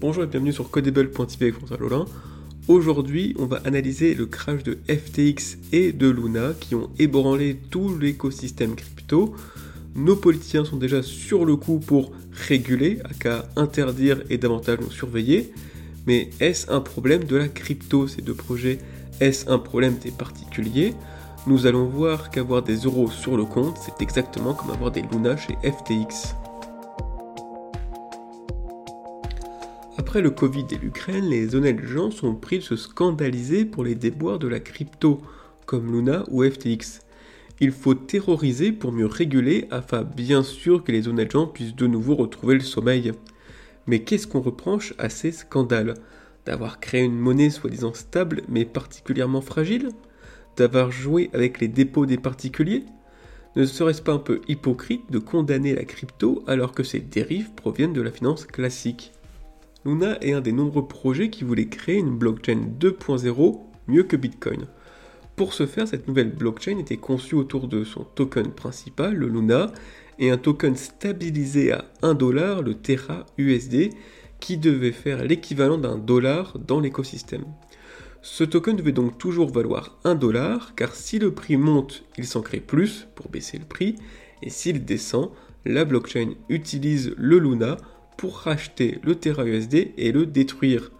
Bonjour et bienvenue sur Codable.tv avec François Lolin. Aujourd'hui, on va analyser le crash de FTX et de Luna qui ont ébranlé tout l'écosystème crypto. Nos politiciens sont déjà sur le coup pour réguler, à qu'à interdire et davantage nous surveiller. Mais est-ce un problème de la crypto, ces deux projets? Est-ce un problème des particuliers? Nous allons voir qu'avoir des euros sur le compte, c'est exactement comme avoir des Luna chez FTX. Après le Covid et l'Ukraine, les honnêtes gens sont pris de se scandaliser pour les déboires de la crypto, comme Luna ou FTX. Il faut terroriser pour mieux réguler afin bien sûr que les honnêtes gens puissent de nouveau retrouver le sommeil. Mais qu'est-ce qu'on reproche à ces scandales? D'avoir créé une monnaie soi-disant stable mais particulièrement fragile? D'avoir joué avec les dépôts des particuliers? Ne serait-ce pas un peu hypocrite de condamner la crypto alors que ces dérives proviennent de la finance classique? Luna est un des nombreux projets qui voulaient créer une blockchain 2.0 mieux que Bitcoin. Pour ce faire, cette nouvelle blockchain était conçue autour de son token principal, le Luna, et un token stabilisé à 1 dollar, le Terra USD, qui devait faire l'équivalent d'un dollar dans l'écosystème. Ce token devait donc toujours valoir 1 dollar, car si le prix monte, il s'en crée plus pour baisser le prix, et s'il descend, la blockchain utilise le Luna pour racheter le Terra USD et le détruire.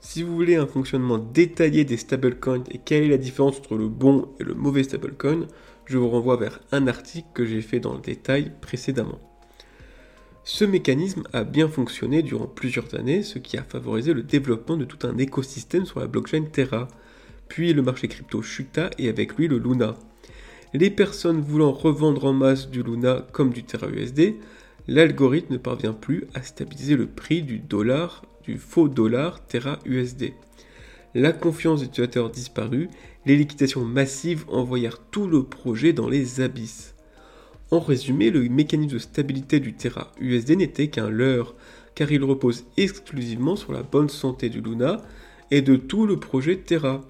Si vous voulez un fonctionnement détaillé des stablecoins et quelle est la différence entre le bon et le mauvais stablecoin, je vous renvoie vers un article que j'ai fait dans le détail précédemment. Ce mécanisme a bien fonctionné durant plusieurs années, ce qui a favorisé le développement de tout un écosystème sur la blockchain Terra. Puis le marché crypto chuta et avec lui le Luna. Les personnes voulant revendre en masse du Luna comme du Terra USD l'algorithme ne parvient plus à stabiliser le prix du dollar, du faux dollar Terra USD. La confiance des utilisateurs disparut, les liquidations massives envoyèrent tout le projet dans les abysses. En résumé, le mécanisme de stabilité du Terra USD n'était qu'un leurre, car il repose exclusivement sur la bonne santé du Luna et de tout le projet Terra.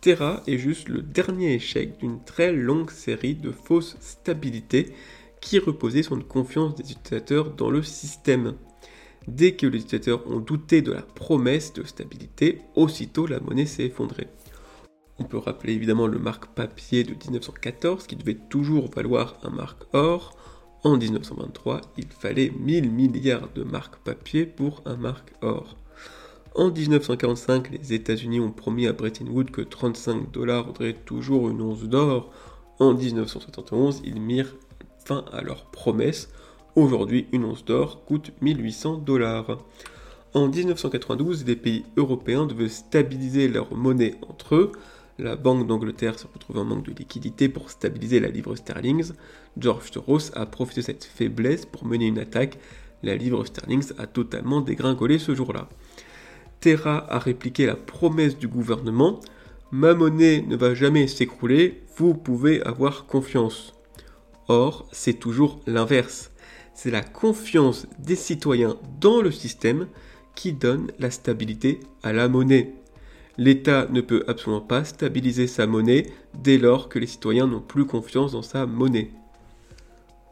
Terra est juste le dernier échec d'une très longue série de fausses stabilités qui reposait sur une confiance des utilisateurs dans le système. Dès que les utilisateurs ont douté de la promesse de stabilité, aussitôt la monnaie s'est effondrée. On peut rappeler évidemment le marque papier de 1914 qui devait toujours valoir un marque or. En 1923, il fallait 1000 milliards de marques papier pour un marque or. En 1945, les États-Unis ont promis à Bretton Woods que 35 dollars vaudrait toujours une once d'or. En 1971, ils mirent fin à leur promesse. Aujourd'hui, une once d'or coûte 1800 dollars. En 1992, les pays européens devaient stabiliser leur monnaie entre eux. La Banque d'Angleterre se retrouve en manque de liquidité pour stabiliser la livre sterling. George Soros a profité de cette faiblesse pour mener une attaque. La livre sterling a totalement dégringolé ce jour-là. Terra a répliqué la promesse du gouvernement Ma monnaie ne va jamais s'écrouler, vous pouvez avoir confiance. Or, c'est toujours l'inverse. C'est la confiance des citoyens dans le système qui donne la stabilité à la monnaie. L'État ne peut absolument pas stabiliser sa monnaie dès lors que les citoyens n'ont plus confiance dans sa monnaie.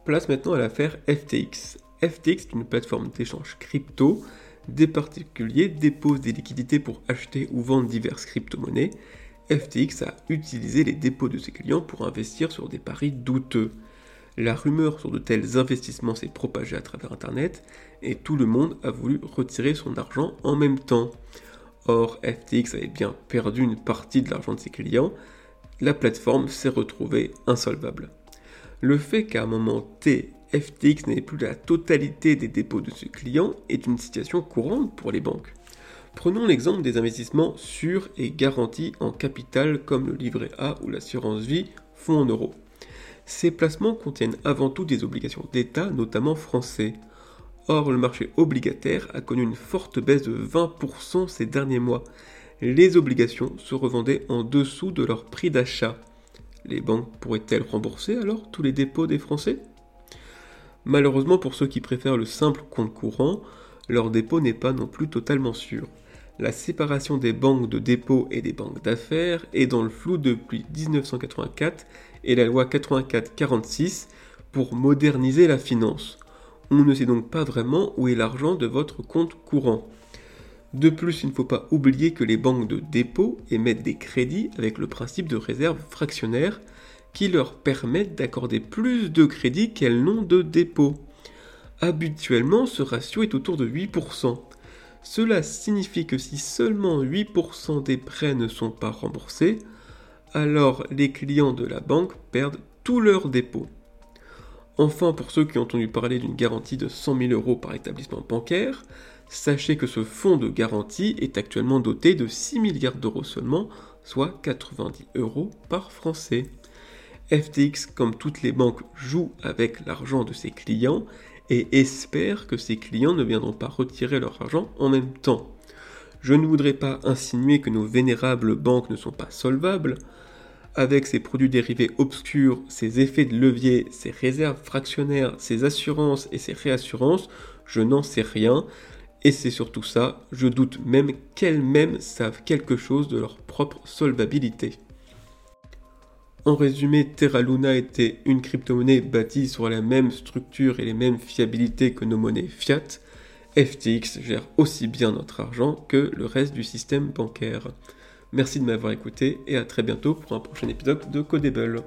Place maintenant à l'affaire FTX. FTX est une plateforme d'échange crypto. Des particuliers déposent des liquidités pour acheter ou vendre diverses crypto-monnaies. FTX a utilisé les dépôts de ses clients pour investir sur des paris douteux. La rumeur sur de tels investissements s'est propagée à travers Internet et tout le monde a voulu retirer son argent en même temps. Or, FTX avait bien perdu une partie de l'argent de ses clients, la plateforme s'est retrouvée insolvable. Le fait qu'à un moment T, FTX n'ait plus la totalité des dépôts de ses clients est une situation courante pour les banques. Prenons l'exemple des investissements sûrs et garantis en capital comme le livret A ou l'assurance vie fonds en euros. Ces placements contiennent avant tout des obligations d'État, notamment français. Or, le marché obligataire a connu une forte baisse de 20% ces derniers mois. Les obligations se revendaient en dessous de leur prix d'achat. Les banques pourraient-elles rembourser alors tous les dépôts des Français? Malheureusement pour ceux qui préfèrent le simple compte courant, leur dépôt n'est pas non plus totalement sûr. La séparation des banques de dépôt et des banques d'affaires est dans le flou depuis 1984 et la loi 84-46 pour moderniser la finance. On ne sait donc pas vraiment où est l'argent de votre compte courant. De plus, il ne faut pas oublier que les banques de dépôt émettent des crédits avec le principe de réserve fractionnaire qui leur permettent d'accorder plus de crédits qu'elles n'ont de dépôt. Habituellement, ce ratio est autour de 8%. Cela signifie que si seulement 8% des prêts ne sont pas remboursés, alors les clients de la banque perdent tous leurs dépôts. Enfin, pour ceux qui ont entendu parler d'une garantie de 100 000 euros par établissement bancaire, sachez que ce fonds de garantie est actuellement doté de 6 milliards d'euros seulement, soit 90 euros par Français. FTX, comme toutes les banques, joue avec l'argent de ses clients et espère que ses clients ne viendront pas retirer leur argent en même temps. Je ne voudrais pas insinuer que nos vénérables banques ne sont pas solvables. Avec ces produits dérivés obscurs, ces effets de levier, ces réserves fractionnaires, ces assurances et ces réassurances, je n'en sais rien. Et c'est surtout ça, je doute même qu'elles-mêmes savent quelque chose de leur propre solvabilité. En résumé, Terra Luna était une crypto-monnaie bâtie sur la même structure et les mêmes fiabilités que nos monnaies fiat. FTX gère aussi bien notre argent que le reste du système bancaire. Merci de m'avoir écouté et à très bientôt pour un prochain épisode de Codable.